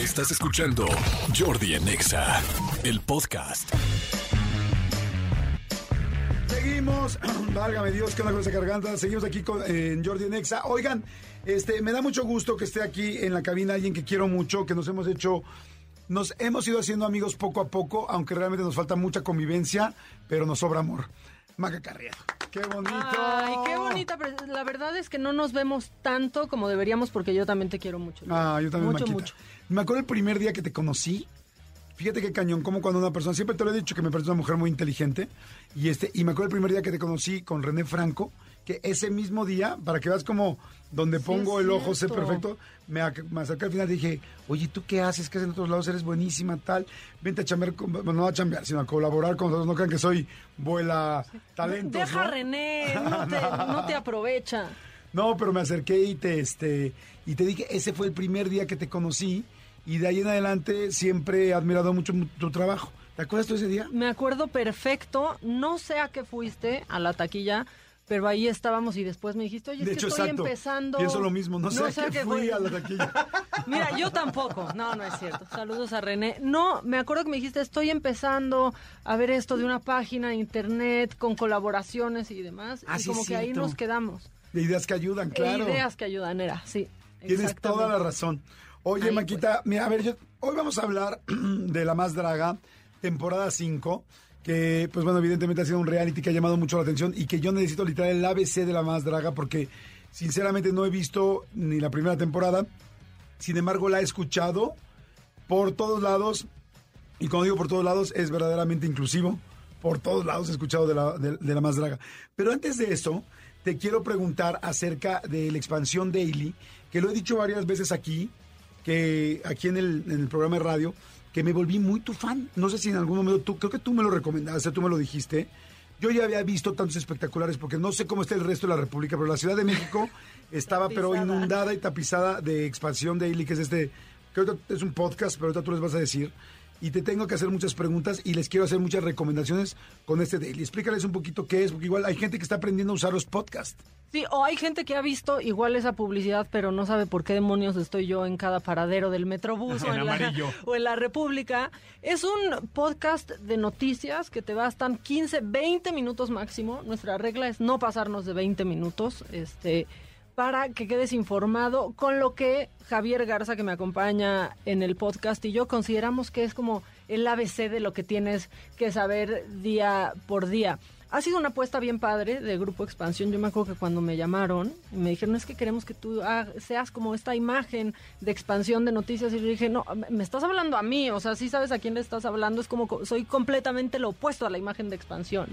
Estás escuchando Jordi en Exa, el podcast. Seguimos, válgame Dios, que una cosa garganta. Seguimos aquí con, en Jordi. Oigan, este, me da mucho gusto que esté aquí en la cabina alguien que quiero mucho, que nos hemos hecho, nos hemos ido haciendo amigos poco a poco, aunque realmente nos falta mucha convivencia, pero nos sobra amor. Maca Carriero. Qué bonito. Ay, qué bonita. pero La verdad es que no nos vemos tanto como deberíamos porque yo también te quiero mucho. Ah, yo también, Mucho, Maquita. mucho. Me acuerdo el primer día que te conocí. Fíjate qué cañón, como cuando una persona, siempre te lo he dicho que me parece una mujer muy inteligente. Y este, y me acuerdo el primer día que te conocí con René Franco, que ese mismo día, para que veas como donde Sí, pongo el ojo sé perfecto, me, ac- me acerqué al final y dije, oye, ¿tú qué haces? ¿Qué haces en otros lados? Eres buenísima, tal. Vente a chambear, con- bueno, no a chambear, sino a colaborar con nosotros. No crean que soy vuela talentos, Deja. René, no te, no te aprovecha. No, pero me acerqué y te, este, y te dije, ese fue el primer día que te conocí y de ahí en adelante siempre he admirado mucho mu- tu trabajo. ¿Te acuerdas tú ese día? Me acuerdo perfecto, no sé a qué fuiste a la taquilla, pero ahí estábamos y después me dijiste, oye, de es hecho, que estoy exacto. empezando. Pienso lo mismo, no, sé fui a la taquilla. Mira, yo tampoco. No, no es cierto. Saludos a René. No, me acuerdo que me dijiste, estoy empezando a ver esto de una página de internet con colaboraciones y demás. Ah, y sí, como que ahí nos quedamos. De ideas que ayudan, claro. Ideas que ayudan, era, sí. Tienes toda la razón. Oye, Ahí, Maquita, mira, a ver, yo- hoy vamos a hablar de La Más Draga, temporada 5, que, pues bueno, evidentemente ha sido un reality que ha llamado mucho la atención y que yo necesito literal el ABC de La Más Draga porque, sinceramente, no he visto ni la primera temporada. Sin embargo, la he escuchado por todos lados. Y cuando digo por todos lados, es verdaderamente inclusivo. Por todos lados he escuchado de la, de- la más draga. Pero antes de eso, te quiero preguntar acerca de la expansión Daily, que lo he dicho varias veces aquí, que aquí en el programa de radio, que me volví muy tu fan. No sé si en algún momento tú, creo que tú me lo recomendaste, tú me lo dijiste. Yo ya había visto tantos espectaculares, porque no sé cómo está el resto de la República, pero la Ciudad de México estaba pero inundada y tapizada de expansión Daily, que es este, creo que es un podcast, pero ahorita tú les vas a decir. Y te tengo que hacer muchas preguntas y les quiero hacer muchas recomendaciones con este Daily. Explícales un poquito qué es, porque igual hay gente que está aprendiendo a usar los podcasts. Sí, o hay gente que ha visto igual esa publicidad, pero no sabe por qué demonios estoy yo en cada paradero del Metrobús o, En la, amarillo. o en la República. Es un podcast de noticias que te bastan 15, 20 minutos máximo. Nuestra regla es no pasarnos de 20 minutos, este, para que quedes informado con lo que Javier Garza, que me acompaña en el podcast, y yo consideramos que es como el ABC de lo que tienes que saber día por día. Ha sido una apuesta bien padre de Grupo Expansión. Yo me acuerdo que cuando me llamaron y me dijeron, es que queremos que tú seas como esta imagen de expansión de noticias. Y yo dije, no, me- estás hablando a mí. O sea, sí sabes a quién le estás hablando. Es como, co- soy completamente lo opuesto a la imagen de expansión.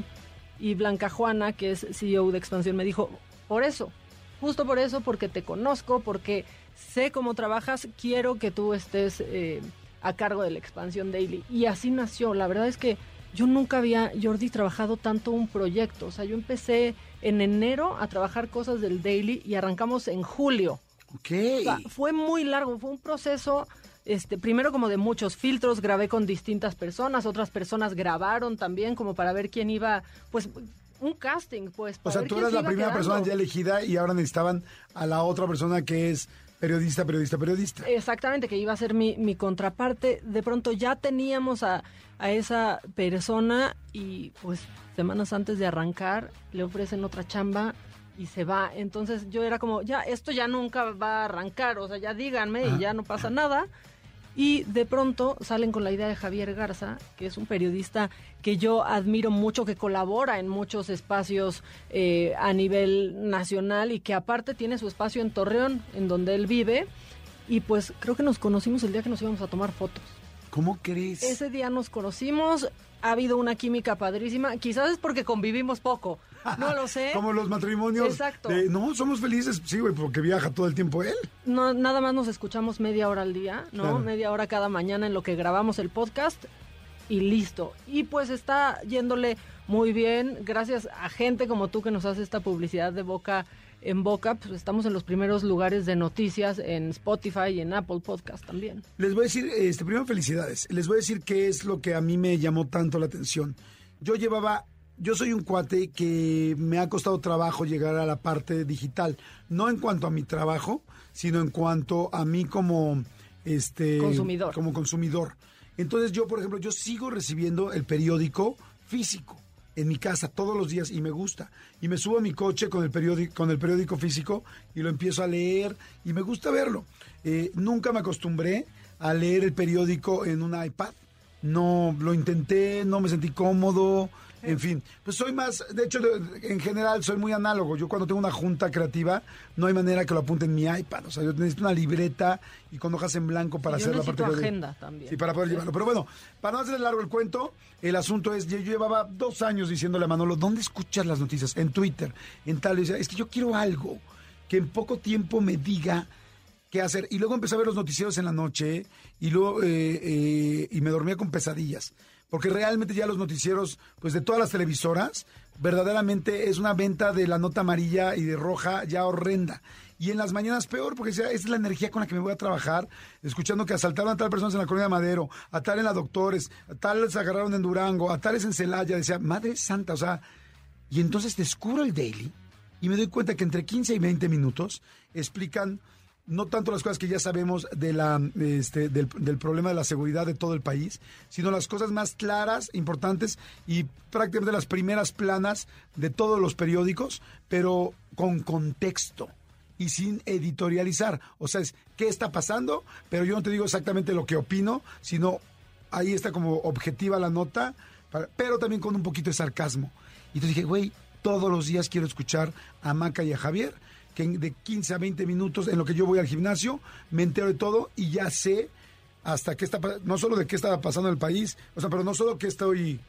Y Blanca Juana, que es CEO de Expansión, me dijo, por eso, justo por eso, porque te conozco, porque sé cómo trabajas, quiero que tú estés eh, a cargo de la Expansión Daily. Y así nació. La verdad es que yo nunca había, Jordi, trabajado tanto un proyecto. O sea, yo empecé en enero a trabajar cosas del Daily y arrancamos en julio. Ok. O sea, fue muy largo, fue un proceso, este, primero como de muchos filtros, grabé con distintas personas, otras personas grabaron también como para ver quién iba, pues un casting, pues. o sea, tú eras la primera quedando. persona ya elegida y ahora necesitaban a la otra persona que es periodista, periodista, periodista. Exactamente, que iba a ser mi, mi contraparte. De pronto ya teníamos a, a esa persona y pues semanas antes de arrancar le ofrecen otra chamba y se va. Entonces yo era como, ya, esto ya nunca va a arrancar, o sea, ya díganme Ajá. y ya no pasa nada. Y de pronto salen con la idea de Javier Garza, que es un periodista que yo admiro mucho, que colabora en muchos espacios eh, a nivel nacional y que aparte tiene su espacio en Torreón, en donde él vive. Y pues creo que nos conocimos el día que nos íbamos a tomar fotos. ¿Cómo crees? Ese día nos conocimos, ha habido una química padrísima, quizás es porque convivimos poco, no lo sé. Como los matrimonios. Exacto. de, no, somos felices, sí, güey, porque viaja todo el tiempo él. No, nada más nos escuchamos media hora al día, ¿no? Claro. Media hora cada mañana en lo que grabamos el podcast y listo. Y pues está yéndole muy bien, gracias a gente como tú que nos hace esta publicidad de boca en boca, pues estamos en los primeros lugares de noticias en Spotify y en Apple Podcast también. Les voy a decir, este, primero felicidades. Les voy a decir qué es lo que a mí me llamó tanto la atención. Yo llevaba, yo soy un cuate que me ha costado trabajo llegar a la parte digital. No en cuanto a mi trabajo, sino en cuanto a mí como este Consumidor. como consumidor. Entonces yo, por ejemplo, yo sigo recibiendo el periódico físico en mi casa todos los días y me gusta. Y me subo a mi coche con el periódico, con el periódico físico y lo empiezo a leer y me gusta verlo. Eh, nunca me acostumbré a leer el periódico en un iPad. No, lo intenté, no me sentí cómodo. En fin, pues soy más, de hecho, en general soy muy análogo. Yo cuando tengo una junta creativa, no hay manera que lo apunte en mi iPad. O sea, yo necesito una libreta y con hojas en blanco para yo hacer la parte de- agenda también. Sí, para poder llevarlo. Pero bueno, para no hacer largo el cuento, el asunto es, yo llevaba dos años diciéndole a Manolo, ¿dónde escuchas las noticias? En Twitter, en tal. Y decía, es que yo quiero algo que en poco tiempo me diga qué hacer. Y luego empecé a ver los noticieros en la noche y luego eh, eh, y me dormía con pesadillas. Porque realmente ya los noticieros, pues de todas las televisoras, verdaderamente es una venta de la nota amarilla y de roja ya horrenda. Y en las mañanas peor, porque esa es la energía con la que me voy a trabajar, escuchando que asaltaron a tal persona en la colonia de Madero, a tal en la Doctores, a tal se agarraron en Durango, a tales en Celaya. Decía, Madre Santa, o sea, y entonces descubro el daily y me doy cuenta que entre 15 y 20 minutos explican no tanto las cosas que ya sabemos de la, este, del, del problema de la seguridad de todo el país, sino las cosas más claras, importantes y prácticamente las primeras planas de todos los periódicos, pero con contexto y sin editorializar. O sea, es qué está pasando, pero yo no te digo exactamente lo que opino, sino ahí está como objetiva la nota, pero también con un poquito de sarcasmo. Y entonces dije, güey, todos los días quiero escuchar a Maca y a Javier, que de 15 a 20 minutos en lo que yo voy al gimnasio, me entero de todo y ya sé hasta qué está, no solo de qué está pasando en el país, o sea, pero no solo que estoy,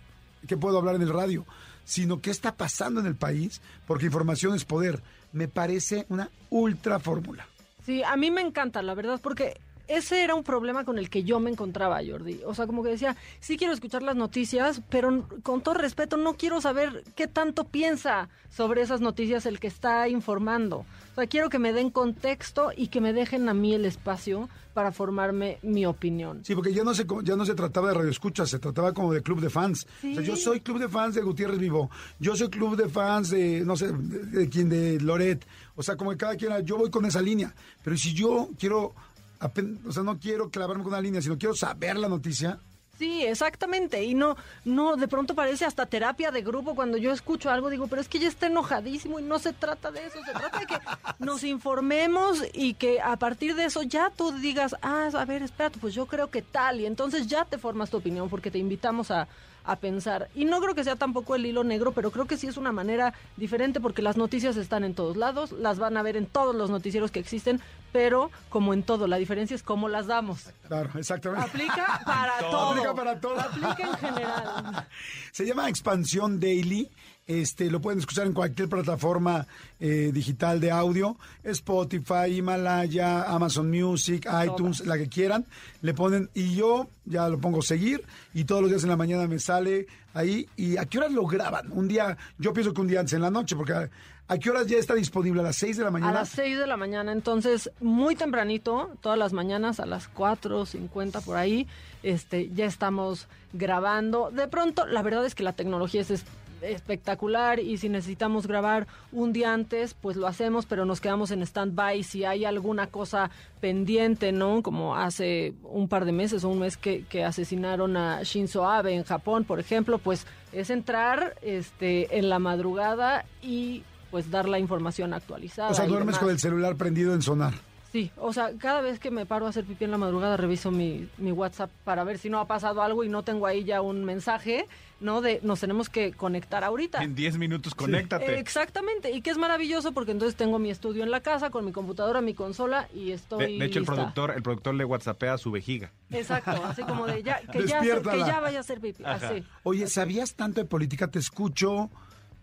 que puedo hablar en el radio, sino qué está pasando en el país, porque información es poder. Me parece una ultra fórmula. Sí, a mí me encanta, la verdad, porque ese era un problema con el que yo me encontraba, Jordi. O sea, como que decía, sí quiero escuchar las noticias, pero con todo respeto no quiero saber qué tanto piensa sobre esas noticias el que está informando. O sea, quiero que me den contexto y que me dejen a mí el espacio para formarme mi opinión. Sí, porque ya no se ya no se trataba de radio escucha, se trataba como de club de fans. O sea, yo Sí. soy club de fans de Gutiérrez Vivo, yo soy club de fans de no sé, de, de quién de Loret. O sea, como que cada quien, yo voy con esa línea, pero si yo quiero o sea, no quiero clavarme con una línea, sino quiero saber la noticia. Sí, exactamente. Y no, no, de pronto parece hasta terapia de grupo cuando yo escucho algo, digo, pero es que ya está enojadísimo y no se trata de eso, se trata de que nos informemos y que a partir de eso ya tú digas, ah, a ver, espérate, pues yo creo que tal, y entonces ya te formas tu opinión porque te invitamos a, a pensar. Y no creo que sea tampoco el hilo negro, pero creo que sí es una manera diferente porque las noticias están en todos lados, las van a ver en todos los noticieros que existen, pero como en todo, la diferencia es cómo las damos. Claro, exactamente. Aplica para todo. Aplica para todo. Aplica en general. Se llama Expansión Daily. Este, lo pueden escuchar en cualquier plataforma eh, digital de audio, Spotify, Himalaya, Amazon Music, iTunes, la que quieran. Le ponen y yo ya lo pongo seguir y todos los días en la mañana me sale ahí. ¿Y a qué horas lo graban? Un día, yo pienso que un día antes en la noche, porque a, a qué horas ya está disponible a las 6 de la A mañana. las 6 de la mañana, entonces muy tempranito, todas las mañanas a las 4.50 por ahí, este, ya estamos grabando. De pronto, la verdad es que la tecnología es- espectacular y si necesitamos grabar un día antes, pues lo hacemos, pero nos quedamos en stand-by si hay alguna cosa pendiente, ¿no? Como hace un par de meses o un mes que, que asesinaron a Shinzo Abe en Japón, por ejemplo, pues es entrar este, en la madrugada y pues dar la información actualizada. o sea, duermes con el celular prendido en sonar. Sí, o sea, cada vez que me paro a hacer pipí en la madrugada reviso mi, mi WhatsApp para ver si no ha pasado algo y no tengo ahí ya un mensaje, ¿no? De nos tenemos que conectar ahorita. En 10 minutos, conéctate. Exactamente, y que es maravilloso porque entonces tengo mi estudio en la casa con mi computadora, mi consola y De, estoy de hecho, el productor, el productor le whatsappea a su vejiga. Exacto, así como de ya, que, ya, que ya vaya a hacer pipí, así. Oye, ¿sabías tanto de política? Te escucho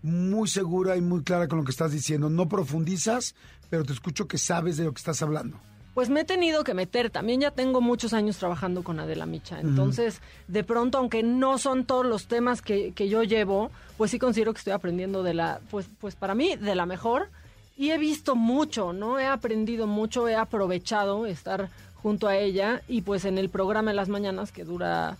muy segura y muy clara con lo que estás diciendo. No profundizas, pero te escucho que sabes de lo que estás hablando. Pues me he tenido que meter. También ya tengo muchos años trabajando con Adela Micha. Entonces, de pronto, aunque no son todos los temas que, que yo llevo, pues sí considero que estoy aprendiendo de la, pues, pues para mí, de la mejor. Y he visto mucho, ¿no? He aprendido mucho, he aprovechado estar junto a ella. Y pues en el programa de las mañanas, que dura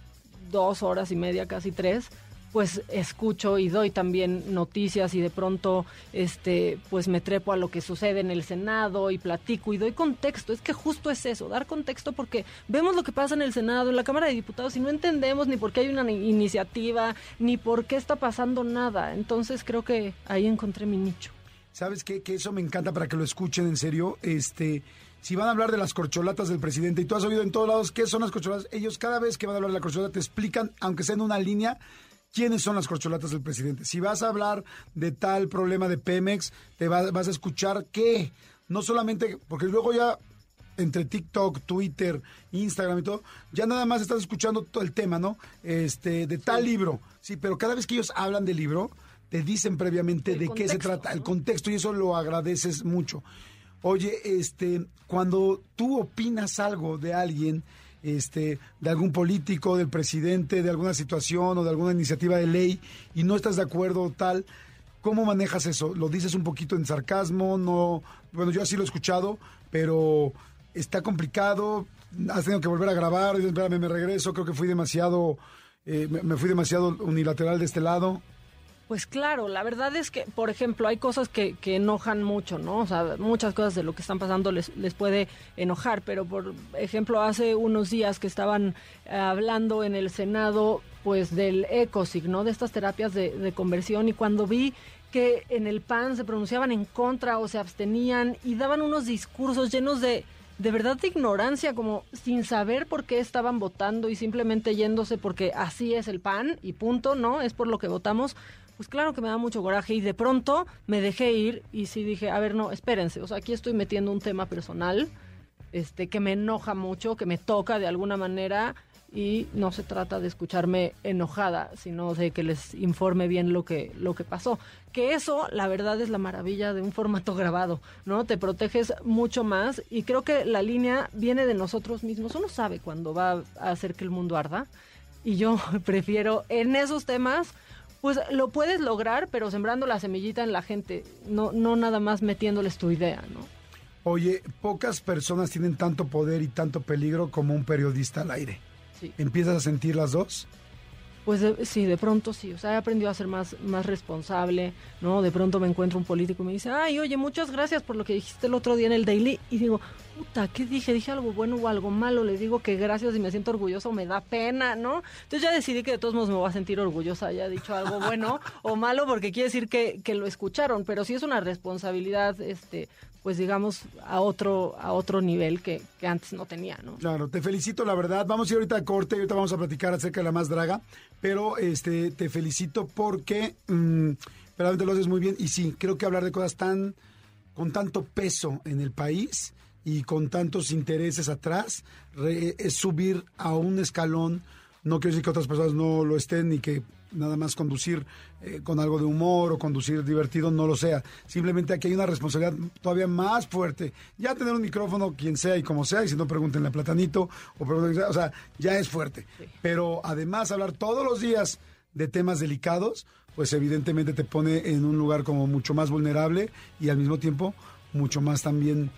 dos horas y media, casi tres, pues escucho y doy también noticias y de pronto este pues me trepo a lo que sucede en el Senado y platico y doy contexto. Es que justo es eso, dar contexto porque vemos lo que pasa en el Senado, en la Cámara de Diputados y no entendemos ni por qué hay una iniciativa, ni por qué está pasando nada. Entonces creo que ahí encontré mi nicho. ¿Sabes qué? Que eso me encanta para que lo escuchen en serio. Este, si van a hablar de las corcholatas del presidente y tú has oído en todos lados qué son las corcholatas, ellos cada vez que van a hablar de la corcholata te explican, aunque sea en una línea, quiénes son las corcholatas del presidente. Si vas a hablar de tal problema de Pemex, te vas a escuchar qué. No solamente, porque luego ya entre TikTok, Twitter, Instagram y todo, ya nada más estás escuchando todo el tema, ¿no? Este, de tal libro. Sí, pero cada vez que ellos hablan del libro, te dicen previamente de qué se trata, el contexto, y eso lo agradeces mucho. Oye, este, cuando tú opinas algo de alguien, este, de algún político, del presidente, de alguna situación o de alguna iniciativa de ley y no estás de acuerdo tal, ¿cómo manejas eso? ¿Lo dices un poquito en sarcasmo? No, bueno, yo así lo he escuchado, pero está complicado, has tenido que volver a grabar, espérame, me regreso, creo que fui demasiado, eh, me fui demasiado unilateral de este lado. Pues claro, la verdad es que, por ejemplo, hay cosas que, que, enojan mucho, ¿no? O sea, muchas cosas de lo que están pasando les, les puede enojar, pero por ejemplo, hace unos días que estaban eh, hablando en el Senado, pues del ECOSIG, ¿no? De estas terapias de, de conversión y cuando vi que en el PAN se pronunciaban en contra o se abstenían y daban unos discursos llenos de, de verdad de ignorancia, como sin saber por qué estaban votando y simplemente yéndose porque así es el PAN y punto, ¿no? Es por lo que votamos pues claro que me da mucho coraje y de pronto me dejé ir y sí dije, a ver, no, espérense, o sea, aquí estoy metiendo un tema personal este que me enoja mucho, que me toca de alguna manera y no se trata de escucharme enojada, sino de que les informe bien lo que lo que pasó. Que eso, la verdad es la maravilla de un formato grabado, ¿no? Te proteges mucho más y creo que la línea viene de nosotros mismos. Uno sabe cuándo va a hacer que el mundo arda y yo prefiero en esos temas pues lo puedes lograr, pero sembrando la semillita en la gente, no, no nada más metiéndoles tu idea, ¿no? Oye, pocas personas tienen tanto poder y tanto peligro como un periodista al aire. Sí. ¿Empiezas a sentir las dos? Pues sí, de pronto sí, o sea, he aprendido a ser más, más responsable, ¿no? De pronto me encuentro un político y me dice, ay, oye, muchas gracias por lo que dijiste el otro día en el Daily. Y digo, puta, ¿qué dije? ¿Dije algo bueno o algo malo? Le digo que gracias y me siento orgulloso, me da pena, ¿no? Entonces ya decidí que de todos modos me voy a sentir orgullosa, haya dicho algo bueno o malo, porque quiere decir que, que lo escucharon, pero sí es una responsabilidad, este, pues digamos, a otro, a otro nivel que, que, antes no tenía, ¿no? Claro, te felicito, la verdad. Vamos a ir ahorita a corte ahorita vamos a platicar acerca de la más draga, pero este te felicito porque mm, realmente lo haces muy bien y sí, creo que hablar de cosas tan con tanto peso en el país y con tantos intereses atrás es subir a un escalón. No quiero decir que otras personas no lo estén ni que nada más conducir eh, con algo de humor o conducir divertido no lo sea. Simplemente aquí hay una responsabilidad todavía más fuerte. Ya tener un micrófono, quien sea y como sea, y si no pregúntenle a Platanito, o o sea, ya es fuerte. Pero además hablar todos los días de temas delicados, pues evidentemente te pone en un lugar como mucho más vulnerable y al mismo tiempo mucho más también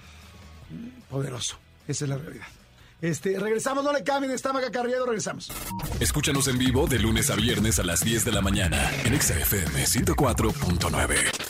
poderoso. Esa es la realidad. Este, regresamos, no le cambien, está Maga Carriedo, regresamos. Escúchanos en vivo de lunes a viernes a las 10 de la mañana en XFM 104.9.